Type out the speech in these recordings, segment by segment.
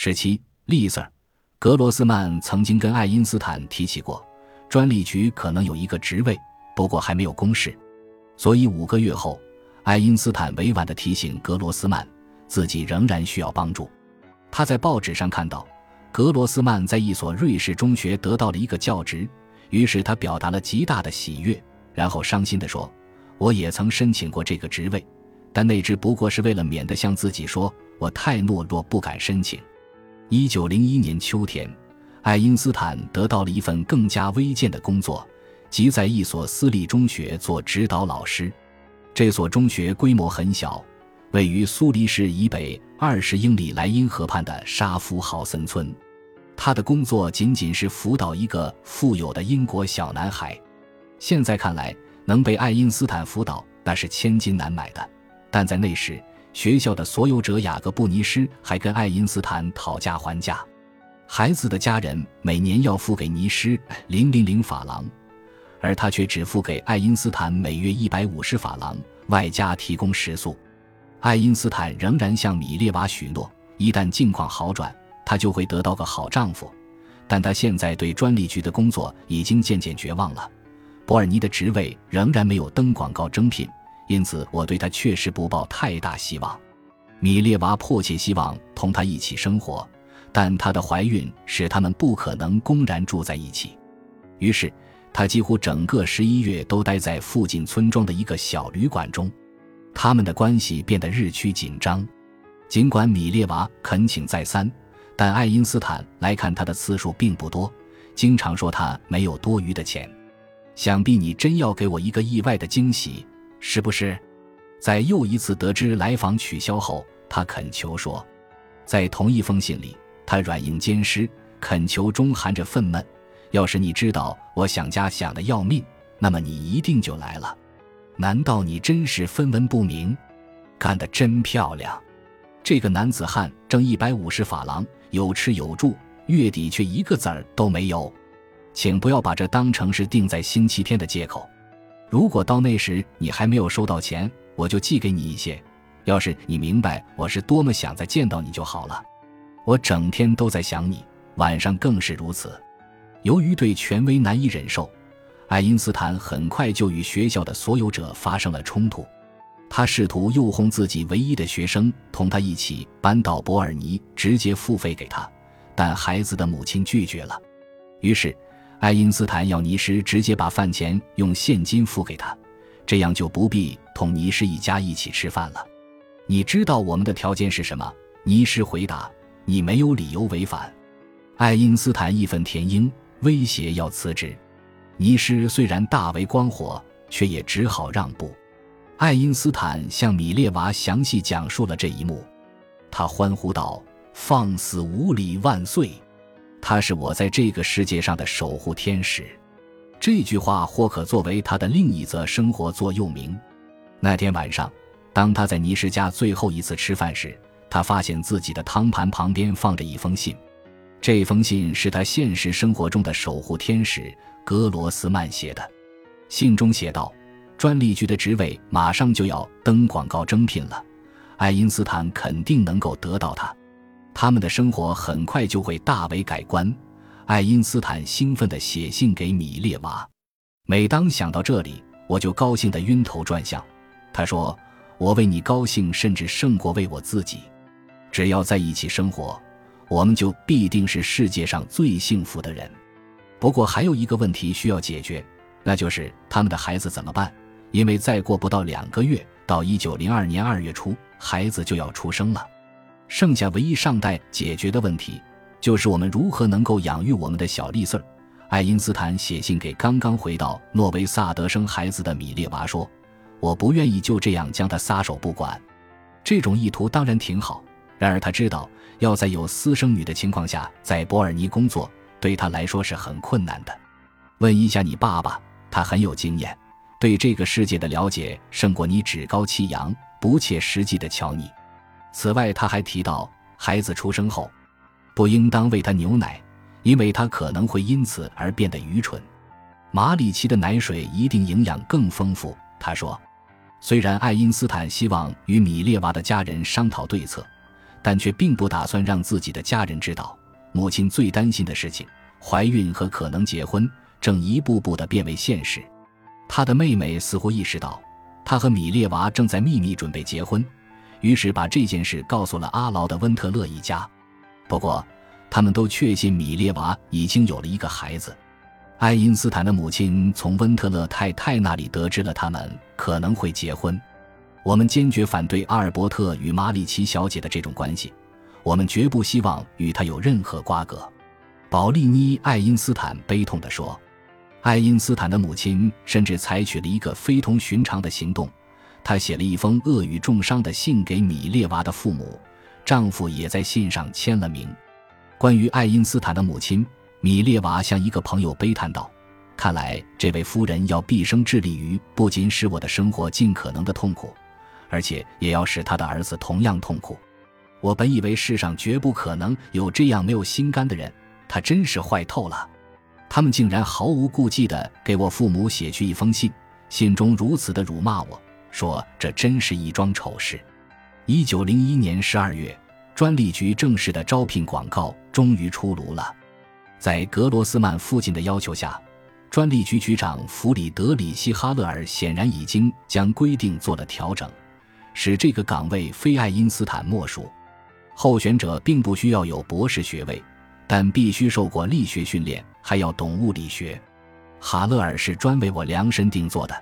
十七，利 Sir，格罗斯曼曾经跟爱因斯坦提起过，专利局可能有一个职位，不过还没有公示。所以五个月后，爱因斯坦委婉地提醒格罗斯曼，自己仍然需要帮助。他在报纸上看到，格罗斯曼在一所瑞士中学得到了一个教职，于是他表达了极大的喜悦，然后伤心地说：“我也曾申请过这个职位。”但那只不过是为了免得向自己说我太懦弱不敢申请。一九零一年秋天，爱因斯坦得到了一份更加微贱的工作，即在一所私立中学做指导老师。这所中学规模很小，位于苏黎世以北二十英里莱茵河畔的沙夫豪森村。他的工作仅仅是辅导一个富有的英国小男孩。现在看来，能被爱因斯坦辅导，那是千金难买的。但在那时，学校的所有者雅各布尼施还跟爱因斯坦讨价还价。孩子的家人每年要付给尼施零零零法郎，而他却只付给爱因斯坦每月一百五十法郎，外加提供食宿。爱因斯坦仍然向米列娃许诺，一旦境况好转，他就会得到个好丈夫。但他现在对专利局的工作已经渐渐绝望了。伯尔尼的职位仍然没有登广告征聘。因此，我对他确实不抱太大希望。米列娃迫切希望同他一起生活，但她的怀孕使他们不可能公然住在一起。于是，他几乎整个十一月都待在附近村庄的一个小旅馆中。他们的关系变得日趋紧张。尽管米列娃恳请再三，但爱因斯坦来看他的次数并不多，经常说他没有多余的钱。想必你真要给我一个意外的惊喜。是不是，在又一次得知来访取消后，他恳求说，在同一封信里，他软硬兼施，恳求中含着愤懑：“要是你知道我想家想的要命，那么你一定就来了。难道你真是分文不明？干得真漂亮！这个男子汉挣一百五十法郎，有吃有住，月底却一个子儿都没有。请不要把这当成是定在星期天的借口。”如果到那时你还没有收到钱，我就寄给你一些。要是你明白我是多么想再见到你就好了。我整天都在想你，晚上更是如此。由于对权威难以忍受，爱因斯坦很快就与学校的所有者发生了冲突。他试图诱哄自己唯一的学生同他一起搬到伯尔尼，直接付费给他，但孩子的母亲拒绝了。于是。爱因斯坦要尼施直接把饭钱用现金付给他，这样就不必同尼施一家一起吃饭了。你知道我们的条件是什么？尼施回答：“你没有理由违反。”爱因斯坦义愤填膺，威胁要辞职。尼施虽然大为光火，却也只好让步。爱因斯坦向米列娃详细讲述了这一幕，他欢呼道：“放肆无礼万岁！”他是我在这个世界上的守护天使，这句话或可作为他的另一则生活座右铭。那天晚上，当他在尼什家最后一次吃饭时，他发现自己的汤盘旁边放着一封信。这封信是他现实生活中的守护天使格罗斯曼写的。信中写道：“专利局的职位马上就要登广告征聘了，爱因斯坦肯定能够得到他。”他们的生活很快就会大为改观。爱因斯坦兴奋地写信给米列娃。每当想到这里，我就高兴得晕头转向。他说：“我为你高兴，甚至胜过为我自己。只要在一起生活，我们就必定是世界上最幸福的人。不过还有一个问题需要解决，那就是他们的孩子怎么办？因为再过不到两个月，到一九零二年二月初，孩子就要出生了。”剩下唯一尚待解决的问题，就是我们如何能够养育我们的小丽丝儿。爱因斯坦写信给刚刚回到诺维萨德生孩子的米列娃说：“我不愿意就这样将她撒手不管。”这种意图当然挺好，然而他知道要在有私生女的情况下在伯尔尼工作，对他来说是很困难的。问一下你爸爸，他很有经验，对这个世界的了解胜过你趾高气扬、不切实际的乔尼。此外，他还提到，孩子出生后，不应当喂他牛奶，因为他可能会因此而变得愚蠢。马里奇的奶水一定营养更丰富。他说，虽然爱因斯坦希望与米列娃的家人商讨对策，但却并不打算让自己的家人知道。母亲最担心的事情——怀孕和可能结婚，正一步步的变为现实。他的妹妹似乎意识到，他和米列娃正在秘密准备结婚，于是把这件事告诉了阿劳的温特勒一家。不过，他们都确信米列娃已经有了一个孩子。爱因斯坦的母亲从温特勒太太那里得知了他们可能会结婚。我们坚决反对阿尔伯特与马里奇小姐的这种关系，我们绝不希望与他有任何瓜葛。保利妮·爱因斯坦悲痛地说。爱因斯坦的母亲甚至采取了一个非同寻常的行动，她写了一封恶语重伤的信给米列娃的父母，丈夫也在信上签了名。关于爱因斯坦的母亲，米列娃向一个朋友悲叹道：“看来这位夫人要毕生致力于不仅使我的生活尽可能的痛苦，而且也要使她的儿子同样痛苦。我本以为世上绝不可能有这样没有心肝的人，她真是坏透了。”他们竟然毫无顾忌地给我父母写去一封信，信中如此的辱骂我，说这真是一桩丑事。一九零一年十二月，专利局正式的招聘广告终于出炉了。在格罗斯曼父亲的要求下，专利局局长弗里德里希·哈勒尔显然已经将规定做了调整，使这个岗位非爱因斯坦莫属。候选者并不需要有博士学位。但必须受过力学训练，还要懂物理学。哈勒尔是专为我量身定做的。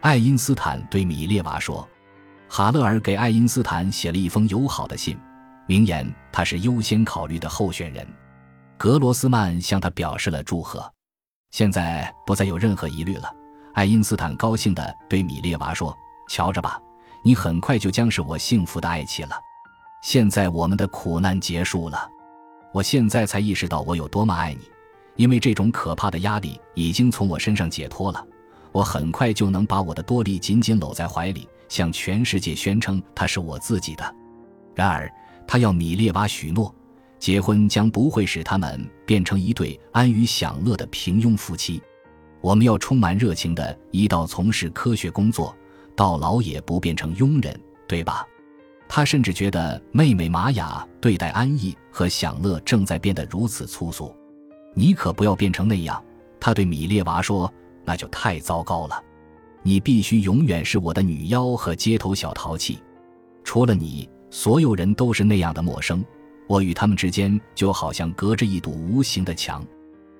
爱因斯坦对米列娃说：“哈勒尔给爱因斯坦写了一封友好的信，明言他是优先考虑的候选人。”格罗斯曼向他表示了祝贺。现在不再有任何疑虑了。爱因斯坦高兴地对米列娃说：“瞧着吧，你很快就将是我幸福的爱妻了。现在我们的苦难结束了。”我现在才意识到我有多么爱你，因为这种可怕的压力已经从我身上解脱了。我很快就能把我的多利紧紧搂在怀里，向全世界宣称他是我自己的。然而，他要米列娃许诺，结婚将不会使他们变成一对安于享乐的平庸夫妻。我们要充满热情的一道从事科学工作，到老也不变成庸人，对吧？他甚至觉得妹妹玛雅对待安逸和享乐正在变得如此粗俗，你可不要变成那样。他对米列娃说：“那就太糟糕了。你必须永远是我的女妖和街头小淘气。除了你，所有人都是那样的陌生。我与他们之间就好像隔着一堵无形的墙。”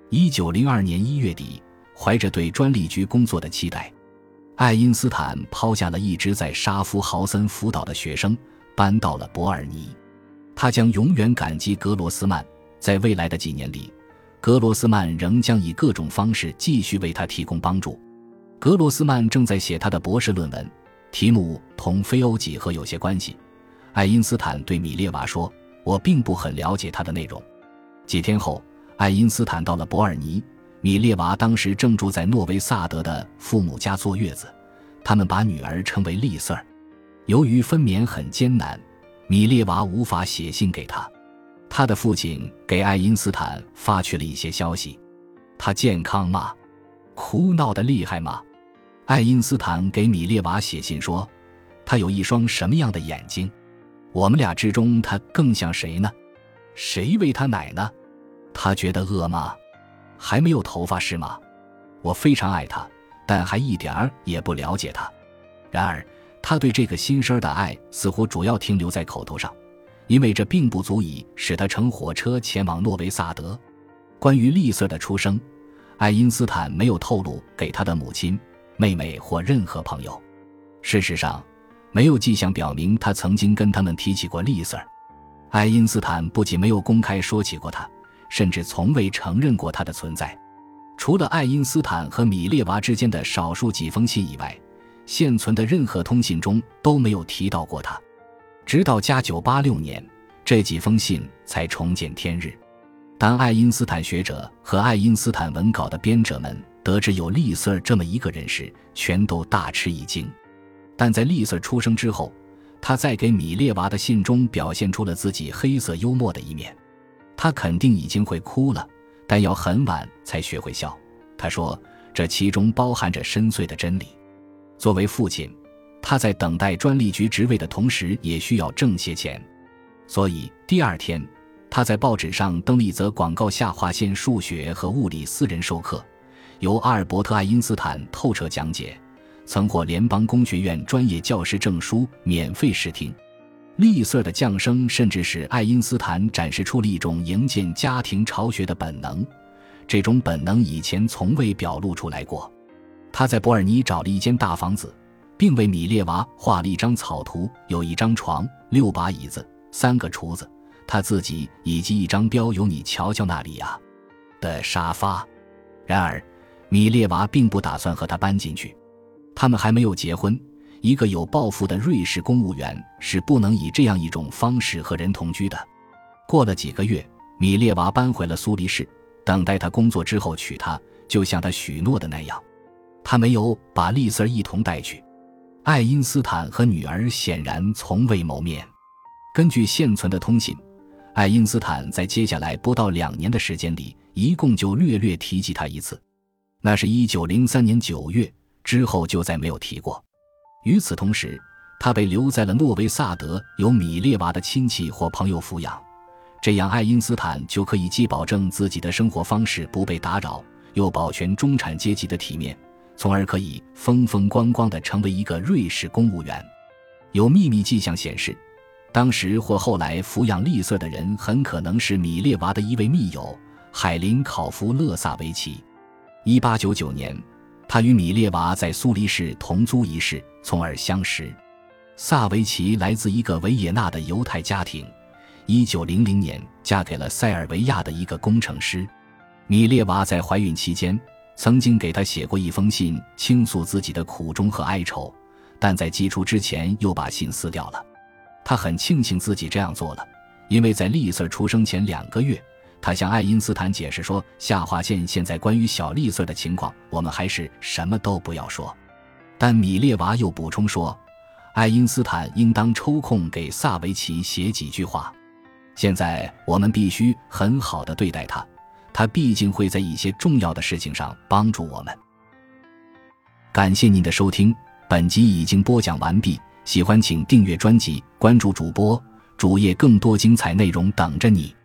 一九零二年一月底，怀着对专利局工作的期待，爱因斯坦抛下了一直在沙夫豪森辅导的学生。搬到了伯尔尼，他将永远感激格罗斯曼。在未来的几年里，格罗斯曼仍将以各种方式继续为他提供帮助。格罗斯曼正在写他的博士论文，题目同非欧几何有些关系。爱因斯坦对米列娃说：“我并不很了解他的内容。”几天后，爱因斯坦到了伯尔尼，米列娃当时正住在诺维萨德的父母家坐月子，他们把女儿称为丽瑟儿。由于分娩很艰难，米列娃无法写信给他。他的父亲给爱因斯坦发去了一些消息：他健康吗？哭闹的厉害吗？爱因斯坦给米列娃写信说：“他有一双什么样的眼睛？我们俩之中，他更像谁呢？谁喂他奶呢？他觉得饿吗？还没有头发是吗？我非常爱他，但还一点儿也不了解他。然而。”他对这个新生儿的爱似乎主要停留在口头上，因为这并不足以使他乘火车前往诺维萨德。关于丽瑟的出生，爱因斯坦没有透露给他的母亲、妹妹或任何朋友。事实上，没有迹象表明他曾经跟他们提起过丽瑟。爱因斯坦不仅没有公开说起过他，甚至从未承认过他的存在。除了爱因斯坦和米列娃之间的少数几封信以外。现存的任何通信中都没有提到过他，直到加九八六年，这几封信才重见天日。当爱因斯坦学者和爱因斯坦文稿的编者们得知有利瑟这么一个人时，全都大吃一惊。但在利瑟出生之后，他在给米列娃的信中表现出了自己黑色幽默的一面。他肯定已经会哭了，但要很晚才学会笑。他说：“这其中包含着深邃的真理。”作为父亲，他在等待专利局职位的同时，也需要挣些钱。所以第二天，他在报纸上登了一则广告：下划线数学和物理私人授课，由阿尔伯特·爱因斯坦透彻讲解，曾获联邦工学院专业教师证书，免费试听。利瑟的降生甚至使爱因斯坦展示出了一种营建家庭巢穴的本能，这种本能以前从未表露出来过。他在伯尔尼找了一间大房子，并为米列娃画了一张草图，有一张床、六把椅子、三个厨子，他自己以及一张标有“你瞧瞧那里呀”的沙发。然而，米列娃并不打算和他搬进去，他们还没有结婚。一个有抱负的瑞士公务员是不能以这样一种方式和人同居的。过了几个月，米列娃搬回了苏黎世，等待他工作之后娶她，就像他许诺的那样。他没有把丽丝儿一同带去。爱因斯坦和女儿显然从未谋面。根据现存的通信，爱因斯坦在接下来不到两年的时间里，一共就略略提及她一次，那是一九零三年九月之后就再没有提过。与此同时，他被留在了诺维萨德，由米列娃的亲戚或朋友抚养。这样，爱因斯坦就可以既保证自己的生活方式不被打扰，又保全中产阶级的体面，从而可以风风光光地成为一个瑞士公务员。有秘密迹象显示，当时或后来抚养丽瑟的人很可能是米列娃的一位密友海林考夫勒萨维奇。一八九九年。他与米列娃在苏黎世同租一室，从而相识。萨维奇来自一个维也纳的犹太家庭，一九零零年嫁给了塞尔维亚的一个工程师。米列娃在怀孕期间曾经给他写过一封信，倾诉自己的苦衷和哀愁，但在寄出之前又把信撕掉了。他很庆幸自己这样做了，因为在丽瑟出生前两个月。他向爱因斯坦解释说：“下划线现在关于小丽瑟的情况，我们还是什么都不要说。”但米列娃又补充说：“爱因斯坦应当抽空给萨维奇写几句话。现在我们必须很好的对待他，他毕竟会在一些重要的事情上帮助我们。”感谢您的收听，本集已经播讲完毕。喜欢请订阅专辑，关注主播主页，更多精彩内容等着你。